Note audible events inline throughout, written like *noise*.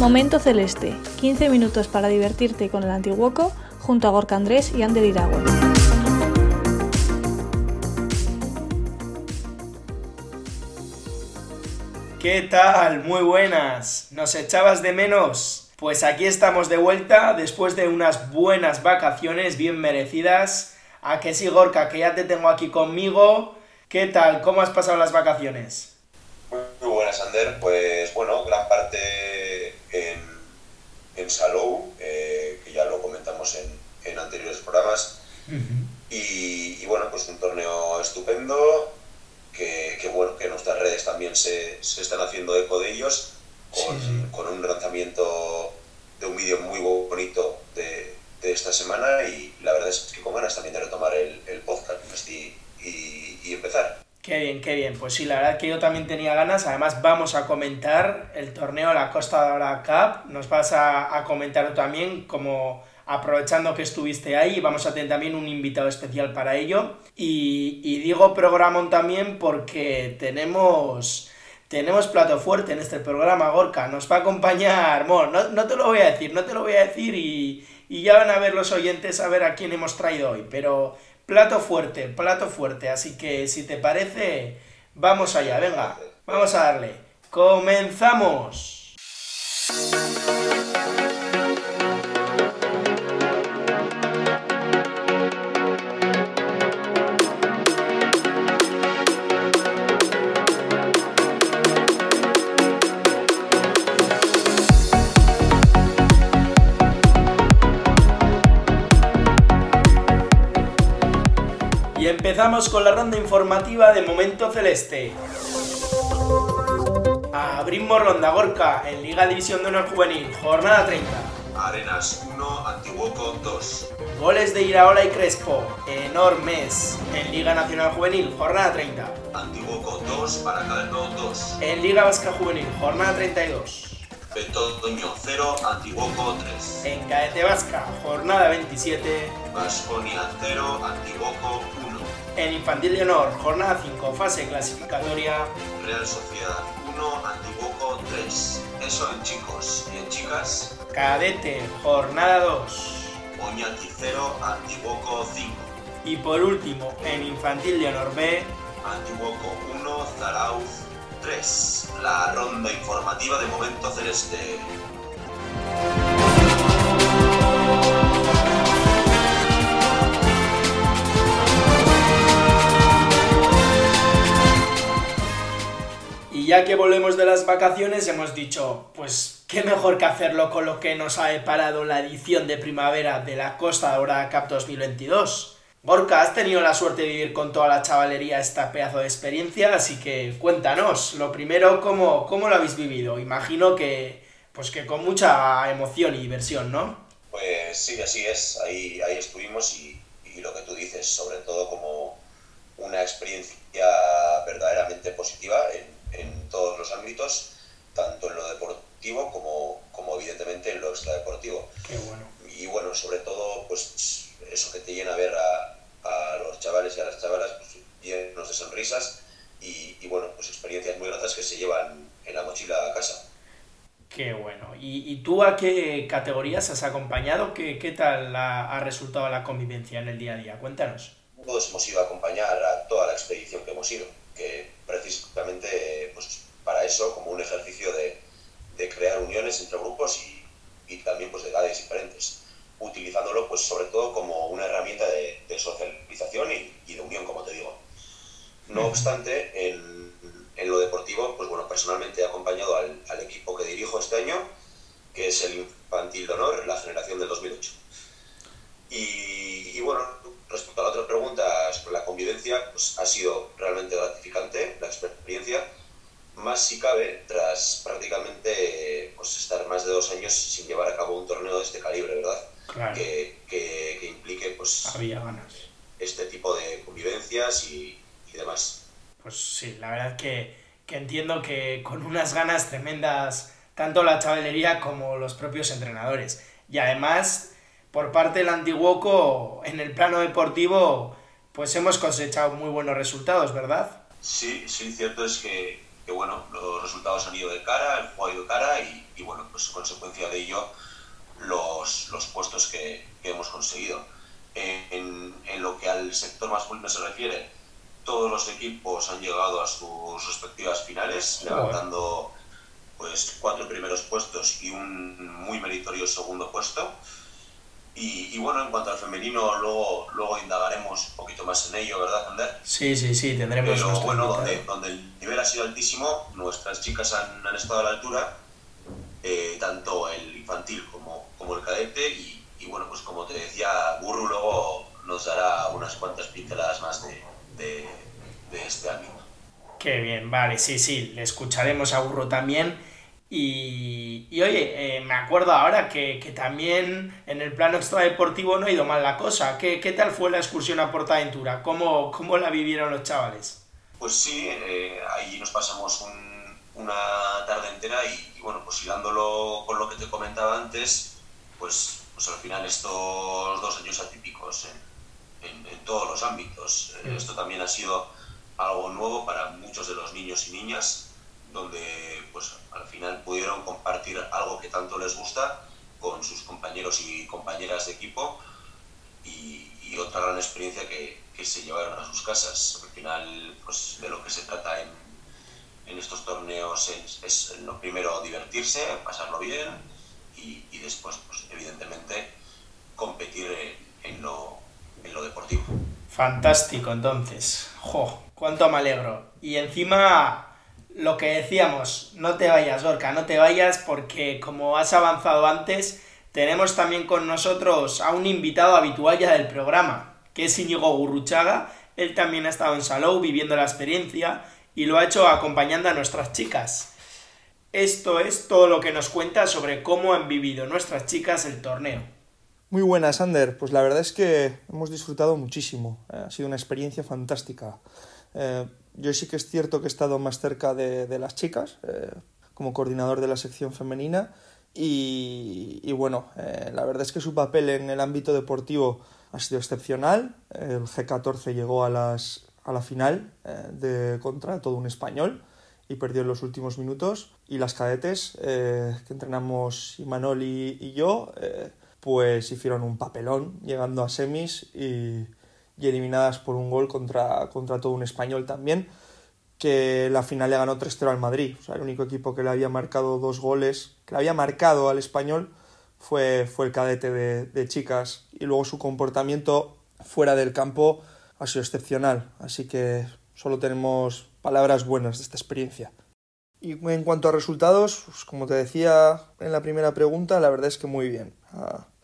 Momento Celeste, 15 minutos para divertirte con el Antiguoco junto a Gorka Andrés y Ander Iragüe. ¿Qué tal? Muy buenas. ¿Nos echabas de menos? Pues aquí estamos de vuelta después de unas buenas vacaciones bien merecidas. ¿A que sí, Gorka? Que ya te tengo aquí conmigo. ¿Qué tal? ¿Cómo has pasado las vacaciones? Muy buenas, Ander. Pues bueno, gran parte en Salou, eh, que ya lo comentamos en, en anteriores programas. y, y bueno, pues un torneo estupendo, que, bueno, que nuestras redes también se, se están haciendo eco de ellos, con, Sí. con un lanzamiento de un vídeo muy bonito de, de esta semana y la verdad es que con ganas también de retomar el, el podcast y, y, y empezar. Qué bien, qué bien. Pues sí, la verdad que yo también tenía ganas. Además, vamos a comentar el torneo La Costa Dorada Cup. Nos vas a, comentar también, como aprovechando que estuviste ahí, vamos a tener también un invitado especial para ello. Y, y digo programón también porque tenemos, tenemos plato fuerte en este programa, Gorka. Nos va a acompañar, bueno, no, no te lo voy a decir, no te lo voy a decir y, y ya van a ver los oyentes a ver a quién hemos traído hoy. Pero plato fuerte, plato fuerte. Así que si te parece, vamos allá, venga, vamos a darle. ¡Comenzamos! Empezamos con la ronda informativa de Momento Celeste. Abrimos ronda Gorka en Liga División de Honor Juvenil, jornada 30. Arenas 1, Antiguoco 2. Goles de Iraola y Crespo, enormes. En Liga Nacional Juvenil, jornada 30. Antiguoco 2, Baracaldo 2. En Liga Vasca Juvenil, jornada 32. Betoño 0, Antiguoco 3. En Cadete Vasca, jornada 27. Vasconia 0, Antiguoco 1. En Infantil de Honor, jornada 5, fase clasificatoria. Real Sociedad 1, Antiguoco 3. Eso en chicos. Y en chicas, Cadete, jornada 2. Oñati 0, Antiguoco 5. Y por último, en Infantil de Honor B, Antiguoco 1, Zarauz 3. La ronda informativa de Momento Celeste. Ya que volvemos de las vacaciones, hemos dicho, pues qué mejor que hacerlo con lo que nos ha deparado la edición de primavera de la Costa Dorada Cup 2022. Gorka, has tenido la suerte de vivir con toda la chavalería esta pedazo de experiencia, así que cuéntanos, lo primero, ¿cómo, cómo lo habéis vivido? Imagino que, pues que con mucha emoción y diversión, ¿no? Pues sí, así es. Ahí, ahí estuvimos y, lo que tú dices, sobre todo como una experiencia verdaderamente positiva en todos los ámbitos, tanto en lo deportivo como, como evidentemente en lo extradeportivo. Qué bueno. Y bueno, sobre todo, pues eso que te llena ver a, a los chavales y a las chavalas pues, llenos de sonrisas y, y bueno, pues experiencias muy gratas que se llevan en la mochila a casa. Qué bueno. ¿Y, y tú a qué categorías has acompañado? ¿Qué, qué tal ha, ha resultado la convivencia en el día a día? Cuéntanos. Todos hemos ido a acompañar a toda la expedición que hemos ido, que precisamente pues, para eso, como un ejercicio de, de crear uniones entre grupos y, y también pues, de edades diferentes, utilizándolo pues, sobre todo como una herramienta de, socialización y, y, de unión, como te digo. No obstante, en, en, lo deportivo, pues bueno, personalmente he acompañado al, al equipo que dirijo este año, que es el Infantil de Honor, la generación del 2008. Y, y bueno, respecto a la otra pregunta la convivencia, pues ha sido realmente gratificante la experiencia, más si cabe, tras prácticamente pues, estar más de dos años sin llevar a cabo un torneo de este calibre, ¿verdad? Claro. Que, que, que implique pues Había ganas. este tipo de convivencias y, y demás. Pues sí, la verdad que, que entiendo que con unas ganas tremendas, tanto la chavalería como los propios entrenadores. Y además, por parte del Antiguoco, en el plano deportivo, pues hemos cosechado muy buenos resultados, ¿verdad? Sí, sí, cierto es que, que, bueno, los resultados han ido de cara, el juego ha ido de cara y, y bueno, pues consecuencia de ello los, los puestos que, que hemos conseguido. En, en, lo que al sector masculino se refiere, todos los equipos han llegado a sus respectivas finales, levantando pues cuatro primeros puestos y un muy meritorio segundo puesto. Y, y, bueno, en cuanto al femenino, luego, luego indagaremos un poquito más en ello, ¿verdad, Ander? Sí, sí, sí, tendremos Pero bueno, donde, donde, el nivel ha sido altísimo, nuestras chicas han, han estado a la altura, eh, tanto el infantil como, como el cadete, y, y, bueno, pues como te decía, Burru luego nos dará unas cuantas pinceladas más de, de, de este ámbito. Qué bien, vale, sí, sí, le escucharemos a Burro también. Y, y oye, eh, me acuerdo ahora que, que, también en el plano extradeportivo no ha ido mal la cosa. ¿Qué, qué tal fue la excursión a Portaventura? ¿Cómo, ¿Cómo la vivieron los chavales? Pues sí, eh, ahí nos pasamos un, una tarde entera y, y, bueno, pues hilándolo con lo que te comentaba antes, pues, pues al final estos dos años atípicos en, en, en todos los ámbitos. Mm. Esto también ha sido algo nuevo para muchos de los niños y niñas donde pues al final pudieron compartir algo que tanto les gusta con sus compañeros y compañeras de equipo y, otra gran experiencia que, que, se llevaron a sus casas. Al final, pues de lo que se trata en, en estos torneos es, es, lo primero divertirse, pasarlo bien y, y después, pues evidentemente, competir en, en, lo, en lo deportivo. Fantástico, entonces. ¡Jo! ¡Cuánto me alegro! Y encima lo que decíamos, no te vayas, Gorka, no te vayas porque como has avanzado antes, tenemos también con nosotros a un invitado habitual ya del programa, que es Íñigo Gurruchaga. Él también ha estado en Salou viviendo la experiencia y lo ha hecho acompañando a nuestras chicas. Esto es todo lo que nos cuenta sobre cómo han vivido nuestras chicas el torneo. Muy buenas, Ander. Pues la verdad es que hemos disfrutado muchísimo. Ha sido una experiencia fantástica. Eh, yo sí que es cierto que he estado más cerca de, de las chicas, eh, como coordinador de la sección femenina, y, y bueno, eh, la verdad es que su papel en el ámbito deportivo ha sido excepcional. El G14 llegó a, las, a la final eh, de, contra todo un español y perdió en los últimos minutos. Y las cadetes, que entrenamos Imanol y, y yo, pues hicieron un papelón llegando a semis y y eliminadas por un gol contra, contra todo un español también, que la final le ganó 3-0 al Madrid. O sea, el único equipo que le había marcado dos goles, que le había marcado al español, fue, fue el cadete de, chicas. Y luego su comportamiento fuera del campo ha sido excepcional. Así que solo tenemos palabras buenas de esta experiencia. Y en cuanto a resultados, pues como te decía en la primera pregunta, la verdad es que muy bien.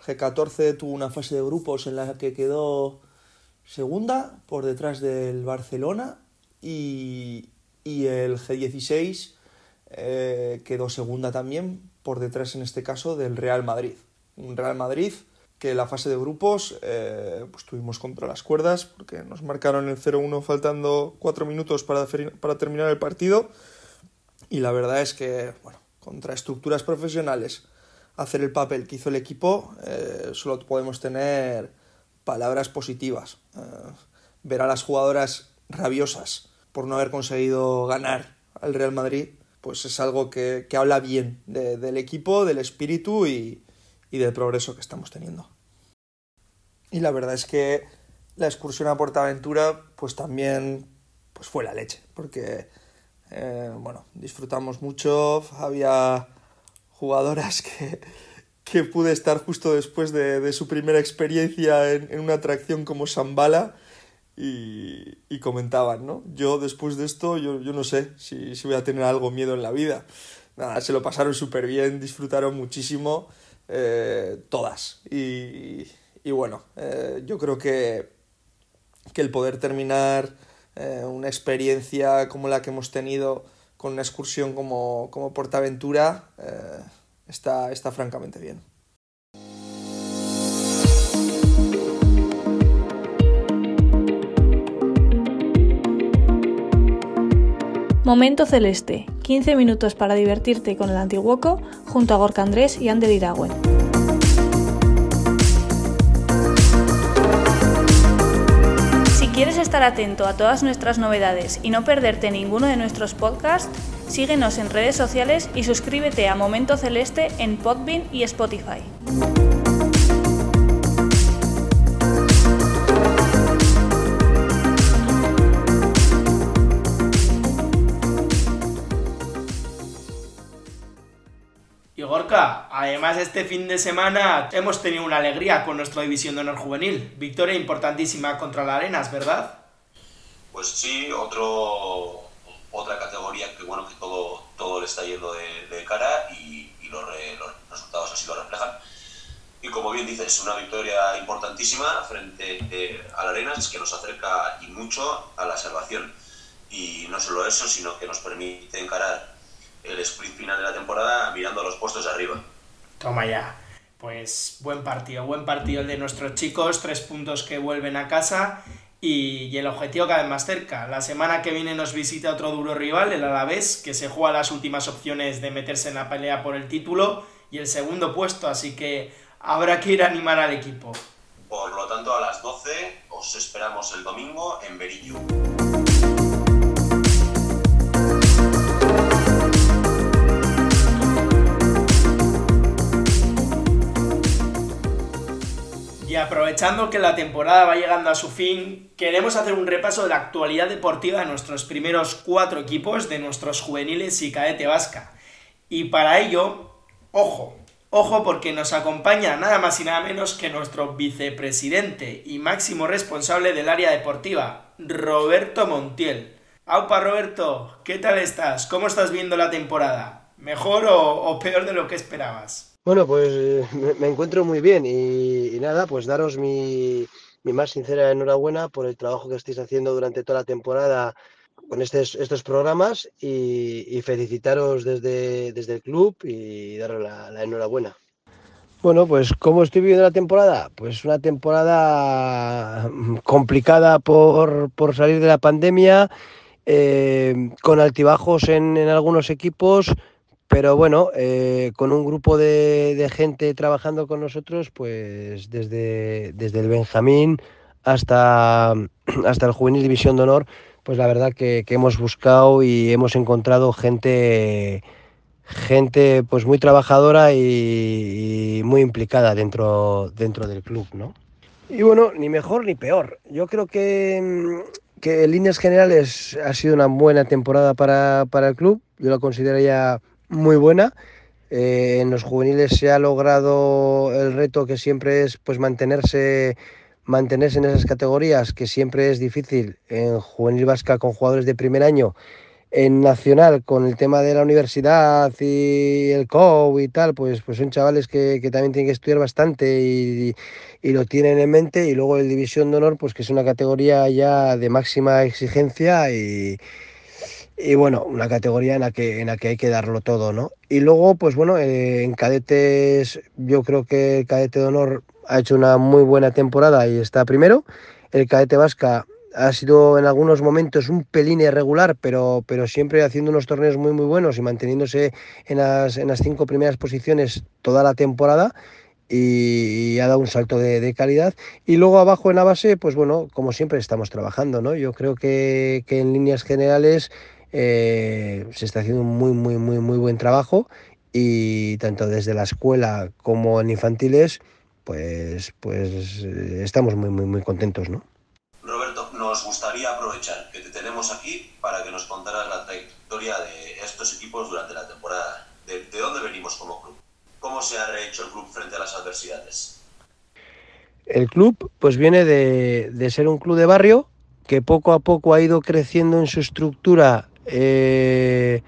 G14 tuvo una fase de grupos en la que quedó segunda por detrás del Barcelona y, y el G16 eh, quedó segunda también por detrás en este caso del Real Madrid. Un Real Madrid que en la fase de grupos eh, pues tuvimos contra las cuerdas porque nos marcaron el 0-1 faltando 4 minutos para, para terminar el partido y la verdad es que bueno, contra estructuras profesionales hacer el papel que hizo el equipo eh, solo podemos tener palabras positivas. Uh, ver a las jugadoras rabiosas por no haber conseguido ganar al Real Madrid, pues es algo que, que habla bien de, del equipo, del espíritu y, y, del progreso que estamos teniendo. Y la verdad es que la excursión a Portaventura, pues también pues fue la leche, porque eh, bueno, disfrutamos mucho, había jugadoras *laughs* que que pude estar justo después de, de su primera experiencia en, en, una atracción como Shambhala y, y, comentaban, ¿no? Yo después de esto, yo, yo no sé si, si, voy a tener algo miedo en la vida. Nada, se lo pasaron súper bien, disfrutaron muchísimo, eh, todas. Y, y bueno, eh, yo creo que, que el poder terminar eh, una experiencia como la que hemos tenido con una excursión como, como Portaventura está, está francamente bien. Momento Celeste, 15 minutos para divertirte con el Antiguoco junto a Gorka Andrés y Ander Iragüen. Si quieres estar atento a todas nuestras novedades y no perderte ninguno de nuestros podcasts, síguenos en redes sociales y suscríbete a Momento Celeste en Podbean y Spotify. además este fin de semana hemos tenido una alegría con nuestra división de honor juvenil. Victoria importantísima contra la Arenas, ¿verdad? Pues sí, otro, otra categoría que bueno que todo, todo le está yendo de, cara y, los, resultados así lo reflejan. Y como bien dices, una victoria importantísima frente eh, a la Arenas que nos acerca y mucho a la salvación. Y no solo eso, sino que nos permite encarar el sprint final de la temporada mirando los puestos de arriba. Toma ya. Pues buen partido, buen partido el de nuestros chicos, tres puntos que vuelven a casa y, el objetivo cada vez más cerca. La semana que viene nos visita otro duro rival, el Alavés, que se juega las últimas opciones de meterse en la pelea por el título y el segundo puesto, así que habrá que ir a animar al equipo. Por lo tanto, a las 12 os esperamos el domingo en Berillo. Y aprovechando que la temporada va llegando a su fin, queremos hacer un repaso de la actualidad deportiva de nuestros primeros cuatro equipos, de nuestros juveniles y cadete vasca. Y para ello, ojo, ojo porque nos acompaña nada más y nada menos que nuestro vicepresidente y máximo responsable del área deportiva, Roberto Montiel. Aupa Roberto, ¿qué tal estás? ¿Cómo estás viendo la temporada? ¿Mejor o peor de lo que esperabas? Bueno, pues eh, me, encuentro muy bien y, nada, pues daros mi, más sincera enhorabuena por el trabajo que estáis haciendo durante toda la temporada con estos, estos programas y, felicitaros desde, desde el club y daros la, enhorabuena. Bueno, pues ¿cómo estoy viviendo la temporada? Pues una temporada complicada por, salir de la pandemia, eh, con altibajos en, en algunos equipos, pero bueno, eh, con un grupo de, gente trabajando con nosotros, pues desde, desde el Benjamín hasta, *clears throat* hasta el Juvenil División de Honor, pues la verdad que, hemos buscado y hemos encontrado gente, gente pues muy trabajadora y, muy implicada dentro, dentro del club, ¿no? Y bueno, ni mejor ni peor. Yo creo que, que en líneas generales ha sido una buena temporada para, para el club. Yo lo consideraría muy buena. Eh, en los juveniles se ha logrado el reto que siempre es pues mantenerse mantenerse en esas categorías, que siempre es difícil en juvenil vasca con jugadores de primer año, en nacional con el tema de la universidad y el COU y tal, pues, pues son chavales que, también tienen que estudiar bastante y, y, lo tienen en mente, y luego el División de Honor, pues que es una categoría ya de máxima exigencia y, y bueno, una categoría en la que, en la que hay que darlo todo, ¿no? Y luego, pues bueno, eh, en cadetes yo creo que el cadete de honor ha hecho una muy buena temporada y está primero. El cadete vasca ha sido en algunos momentos un pelín irregular, pero, pero siempre haciendo unos torneos muy muy buenos y manteniéndose en las, en las cinco primeras posiciones toda la temporada. Y, ha dado un salto de, de, calidad. Y luego abajo en la base, pues bueno, como siempre estamos trabajando, ¿no? Yo creo que, que en líneas generales eh, se está haciendo un muy, muy, muy, muy buen trabajo y tanto desde la escuela como en infantiles, pues, pues eh, estamos muy, muy, muy contentos, ¿no? Roberto, nos gustaría aprovechar que te tenemos aquí para que nos contaras la trayectoria de estos equipos durante la temporada. ¿De, dónde venimos como club? ¿Cómo se ha rehecho el club frente a las adversidades? El club pues viene de, de ser un club de barrio que poco a poco ha ido creciendo en su estructura eh,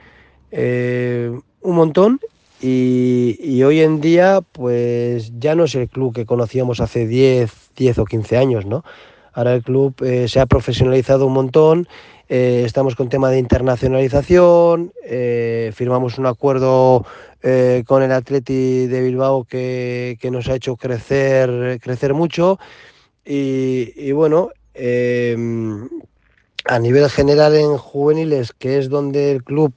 eh, un montón y, hoy en día pues ya no es el club que conocíamos hace 10, 10 o 15 años, ¿no? Ahora el club eh, se ha profesionalizado un montón, estamos con tema de internacionalización, firmamos un acuerdo con el Atleti de Bilbao que, que, nos ha hecho crecer, crecer mucho y, y bueno, a nivel general en juveniles, que es donde el club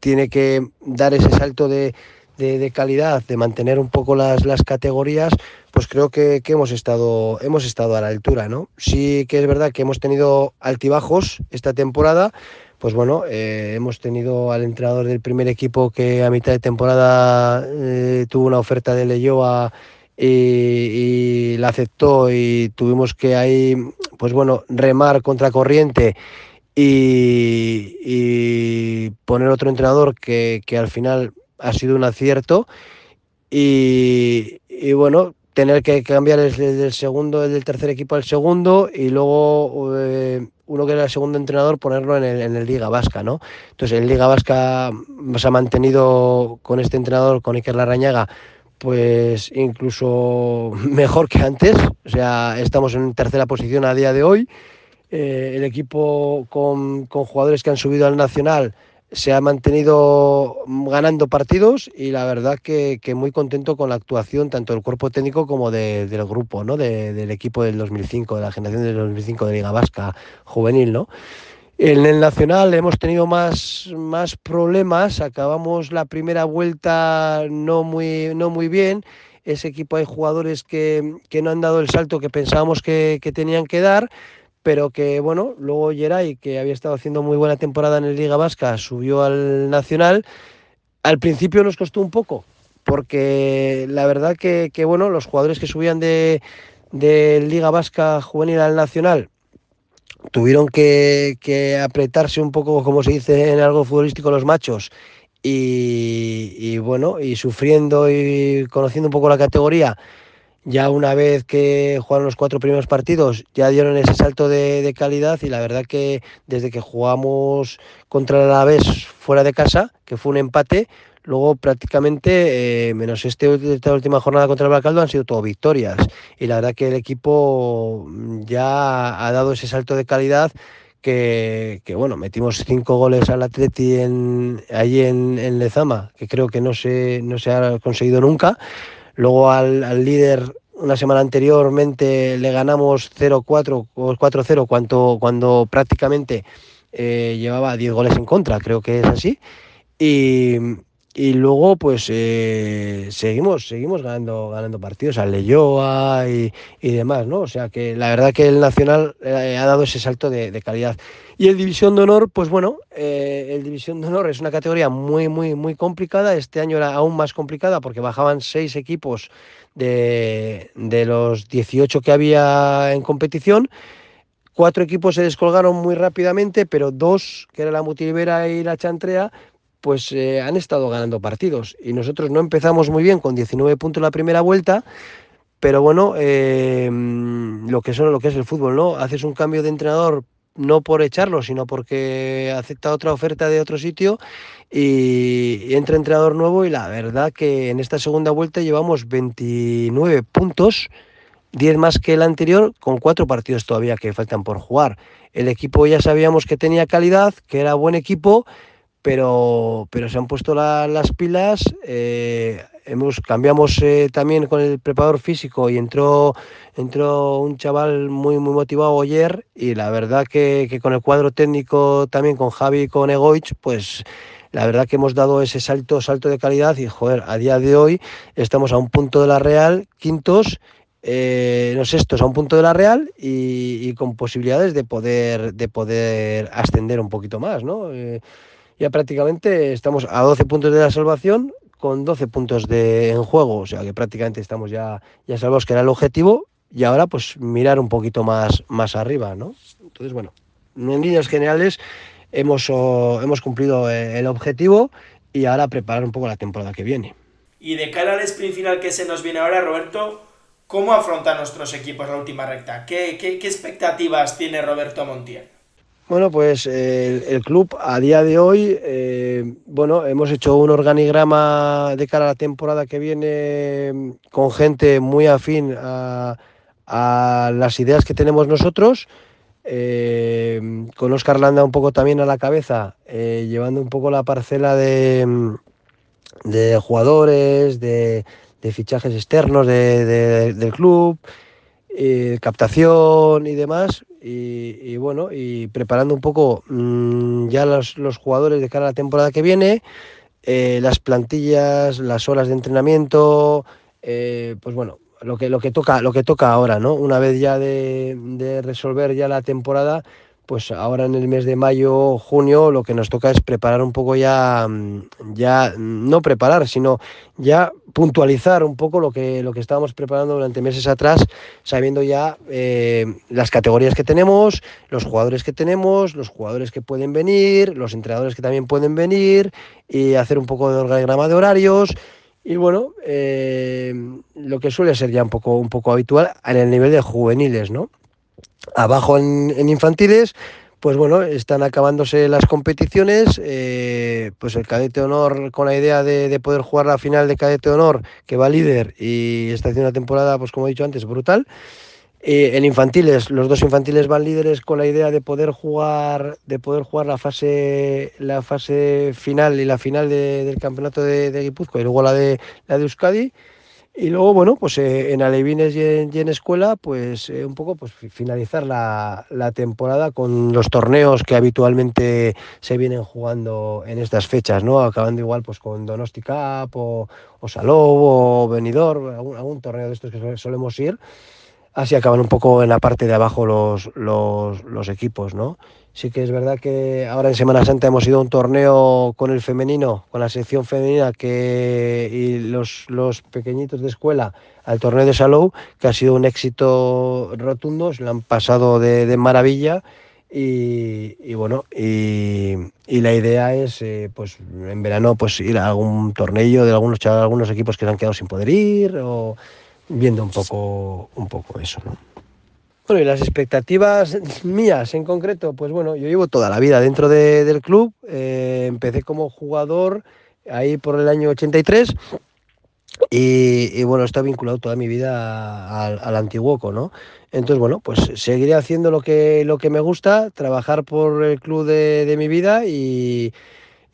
tiene que dar ese salto de, de, calidad, de mantener un poco las, las categorías, pues creo que, que, hemos, estado, hemos estado a la altura, ¿no? Sí que es verdad que hemos tenido altibajos esta temporada, pues bueno, eh, hemos tenido al entrenador del primer equipo que a mitad de temporada eh, tuvo una oferta de Leyoa y, y, la aceptó y tuvimos que ahí, pues bueno, remar contra corriente y, y poner otro entrenador que, que al final ha sido un acierto y, y bueno, tener que cambiar el, del segundo, el tercer equipo al segundo y luego eh, uno que era el segundo entrenador ponerlo en el, en el, Liga Vasca, ¿no? Entonces en Liga Vasca se ha mantenido con este entrenador, con Iker Larrañaga, pues incluso *laughs* mejor que antes, o sea, estamos en tercera posición a día de hoy. Eh, el equipo con, con jugadores que han subido al Nacional se ha mantenido ganando partidos y la verdad que, muy contento con la actuación tanto del cuerpo técnico como de, del grupo, ¿no? De, del equipo del 2005, de la generación del 2005 de Liga Vasca juvenil. ¿no? En el Nacional hemos tenido más, más problemas, acabamos la primera vuelta no muy, no muy bien. Ese equipo hay jugadores que, que no han dado el salto que pensábamos que, que tenían que dar pero que bueno, luego Geray, que había estado haciendo muy buena temporada en el Liga Vasca, subió al Nacional. Al principio nos costó un poco, porque la verdad que, que bueno, los jugadores que subían de, de, Liga Vasca juvenil al Nacional tuvieron que, que, apretarse un poco, como se dice en algo futbolístico, los machos. Y, y bueno, y sufriendo y conociendo un poco la categoría, ya una vez que jugaron los cuatro primeros partidos, ya dieron ese salto de, calidad y la verdad que desde que jugamos contra el Alavés fuera de casa, que fue un empate, luego prácticamente, eh, menos este, esta última jornada contra el Baracaldo, han sido todo victorias. Y la verdad que el equipo ya ha dado ese salto de calidad que, bueno, metimos cinco goles al Atleti en, allí en, en, Lezama, que creo que no se, no se ha conseguido nunca. Luego al, al líder una semana anteriormente le ganamos 0-4 o 4-0 cuando, cuando prácticamente eh, llevaba 10 goles en contra, creo que es así. Y, y luego pues eh, seguimos seguimos ganando ganando partidos al Leyoa y, y, demás no o sea que la verdad que el Nacional eh, ha dado ese salto de, de, calidad. Y el División de Honor pues bueno eh, el División de Honor es una categoría muy muy muy complicada. Este año era aún más complicada porque bajaban seis equipos de, de los 18 que había en competición. Cuatro equipos se descolgaron muy rápidamente pero dos que era la Mutilivera y la Chantrea pues eh, han estado ganando partidos y nosotros no empezamos muy bien con 19 puntos la primera vuelta, pero bueno, eh, lo que son lo que es el fútbol, ¿no? Haces un cambio de entrenador no por echarlo, sino porque acepta otra oferta de otro sitio y, y entra entrenador nuevo y la verdad que en esta segunda vuelta llevamos 29 puntos, 10 más que el anterior, con cuatro partidos todavía que faltan por jugar. El equipo ya sabíamos que tenía calidad, que era buen equipo, pero, pero se han puesto la, las pilas. Eh, hemos, cambiamos eh, también con el preparador físico y entró, entró un chaval muy, muy motivado ayer y la verdad que, que, con el cuadro técnico también con Javi y con Egoich, pues la verdad que hemos dado ese salto, salto de calidad y joder, a día de hoy estamos a un punto de la Real, quintos, eh, no sextos a un punto de la Real y, con posibilidades de poder, de poder ascender un poquito más, ¿no? Ya prácticamente estamos a 12 puntos de la salvación con 12 puntos de, en juego, o sea que prácticamente estamos ya, ya salvados, que era el objetivo, y ahora pues mirar un poquito más, más arriba, ¿no? Entonces, bueno, en líneas generales hemos, hemos cumplido el objetivo y ahora preparar un poco la temporada que viene. Y de cara al sprint final que se nos viene ahora, Roberto, ¿cómo afrontan nuestros equipos la última recta? ¿Qué, qué, qué expectativas tiene Roberto Montiel? Bueno, pues eh, el club a día de hoy, eh, bueno, hemos hecho un organigrama de cara a la temporada que viene con gente muy afín a, a las ideas que tenemos nosotros, eh, con Oscar Landa un poco también a la cabeza, eh, llevando un poco la parcela de, de jugadores, de, fichajes externos del club, eh, captación y demás. Y, bueno, y preparando un poco mm, ya los, los, jugadores de cara a la temporada que viene, eh, las plantillas, las horas de entrenamiento, pues bueno, lo que, lo que toca, lo que toca ahora, ¿no? Una vez ya de resolver ya la temporada, pues ahora en el mes de mayo, junio, lo que nos toca es preparar un poco ya, mm, ya no preparar, sino ya puntualizar un poco lo que, lo que estábamos preparando durante meses atrás, sabiendo ya eh, las categorías que tenemos, los jugadores que tenemos, los jugadores que pueden venir, los entrenadores que también pueden venir, y hacer un poco de organigrama de horarios. Y bueno, eh, lo que suele ser ya un poco, un poco habitual en el nivel de juveniles, ¿no? Abajo en, infantiles, pues bueno, están acabándose las competiciones, eh, pues el cadete honor con la idea de, poder jugar la final de cadete honor, que va líder y está haciendo una temporada, pues como he dicho antes, brutal. en infantiles, los dos infantiles van líderes con la idea de poder jugar, de poder jugar la fase, la fase final y la final del campeonato de, de Guipúzcoa y luego la de la de Euskadi. Y luego, bueno, pues eh, en Alevines y en, Escuela, pues eh, un poco pues finalizar la, temporada con los torneos que habitualmente se vienen jugando en estas fechas, ¿no? Acabando igual pues con Donosti Cup o, o Salou o Benidorm, algún, torneo de estos que solemos ir. Así acaban un poco en la parte de abajo los, los equipos, ¿no? Sí que es verdad que ahora en Semana Santa hemos ido a un torneo con el femenino, con la sección femenina que, y los, los pequeñitos de escuela al torneo de Salou, que ha sido un éxito rotundo, se lo han pasado de, maravilla y, bueno, y, la idea es eh, pues en verano pues ir a algún torneo de algunos, algunos equipos que se han quedado sin poder ir o viendo un poco, un poco eso, ¿no? Bueno, y las expectativas mías en concreto, pues bueno, yo llevo toda la vida dentro del club, eh, empecé como jugador ahí por el año 83 y, bueno, he estado vinculado toda mi vida al, al Antiguoco, ¿no? Entonces, bueno, pues seguiré haciendo lo que, lo que me gusta, trabajar por el club de, de mi vida y,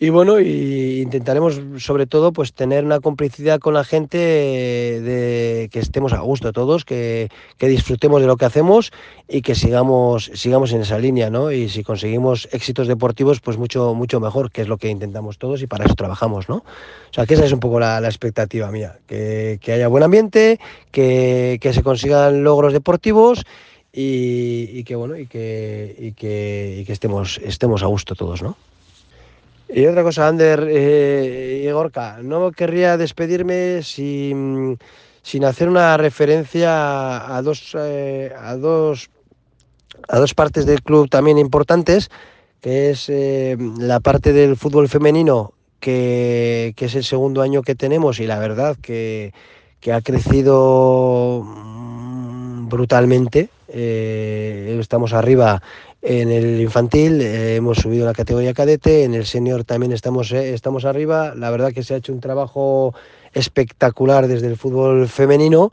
y bueno, y intentaremos sobre todo pues tener una complicidad con la gente de que estemos a gusto todos, que, disfrutemos de lo que hacemos y que sigamos, sigamos en esa línea, ¿no? Y si conseguimos éxitos deportivos, pues mucho, mucho mejor, que es lo que intentamos todos y para eso trabajamos, ¿no? O sea que esa es un poco la, expectativa mía, que, haya buen ambiente, que, se consigan logros deportivos y, que bueno, y que, y que, y que estemos, estemos a gusto todos, ¿no? Y otra cosa, Ander eh, y Gorka, no querría despedirme sin, hacer una referencia a dos, eh, a, dos, a dos partes del club también importantes, que es eh, la parte del fútbol femenino, que, es el segundo año que tenemos y la verdad que, que ha crecido brutalmente. estamos arriba en el infantil eh, hemos subido la categoría cadete, en el senior también estamos, eh, estamos arriba. La verdad que se ha hecho un trabajo espectacular desde el fútbol femenino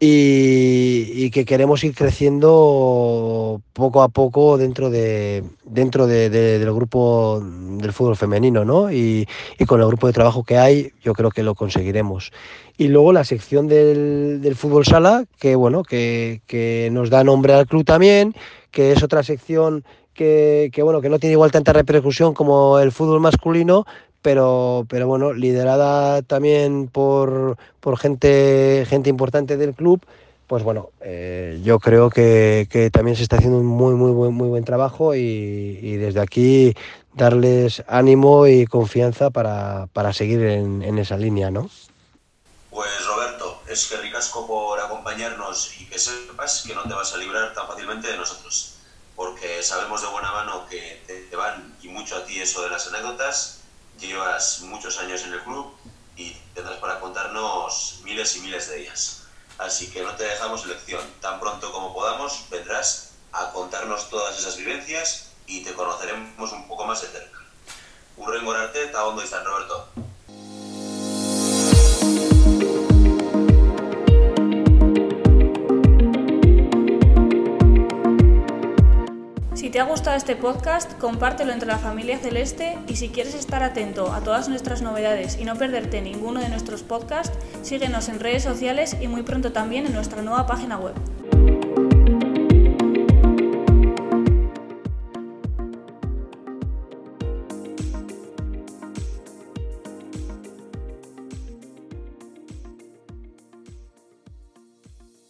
y, que queremos ir creciendo poco a poco dentro de dentro del grupo del fútbol femenino, ¿no? Y, con el grupo de trabajo que hay, yo creo que lo conseguiremos. Y luego la sección del, fútbol sala, que bueno, que, que nos da nombre al club también que es otra sección que, bueno, que no tiene igual tanta repercusión como el fútbol masculino, pero, pero bueno, liderada también por, por gente, gente importante del club, pues bueno, eh, yo creo que, también se está haciendo un muy, muy, muy, muy buen trabajo y, desde aquí darles ánimo y confianza para, seguir en, en, esa línea, ¿no? Pues Roberto, es que ricasco por acompañarnos y que sepas que no te vas a librar tan fácilmente de nosotros, porque sabemos de buena mano que te, van y mucho a ti eso de las anécdotas, llevas muchos años en el club y tendrás para contarnos miles y miles de ellas. Así que no te dejamos elección, tan pronto como podamos vendrás a contarnos todas esas vivencias y te conoceremos un poco más de cerca. Un rengorarte, ta hondo y Roberto. Te ha gustado este podcast, compártelo entre la familia celeste y si quieres estar atento a todas nuestras novedades y no perderte ninguno de nuestros podcasts, síguenos en redes sociales y muy pronto también en nuestra nueva página web.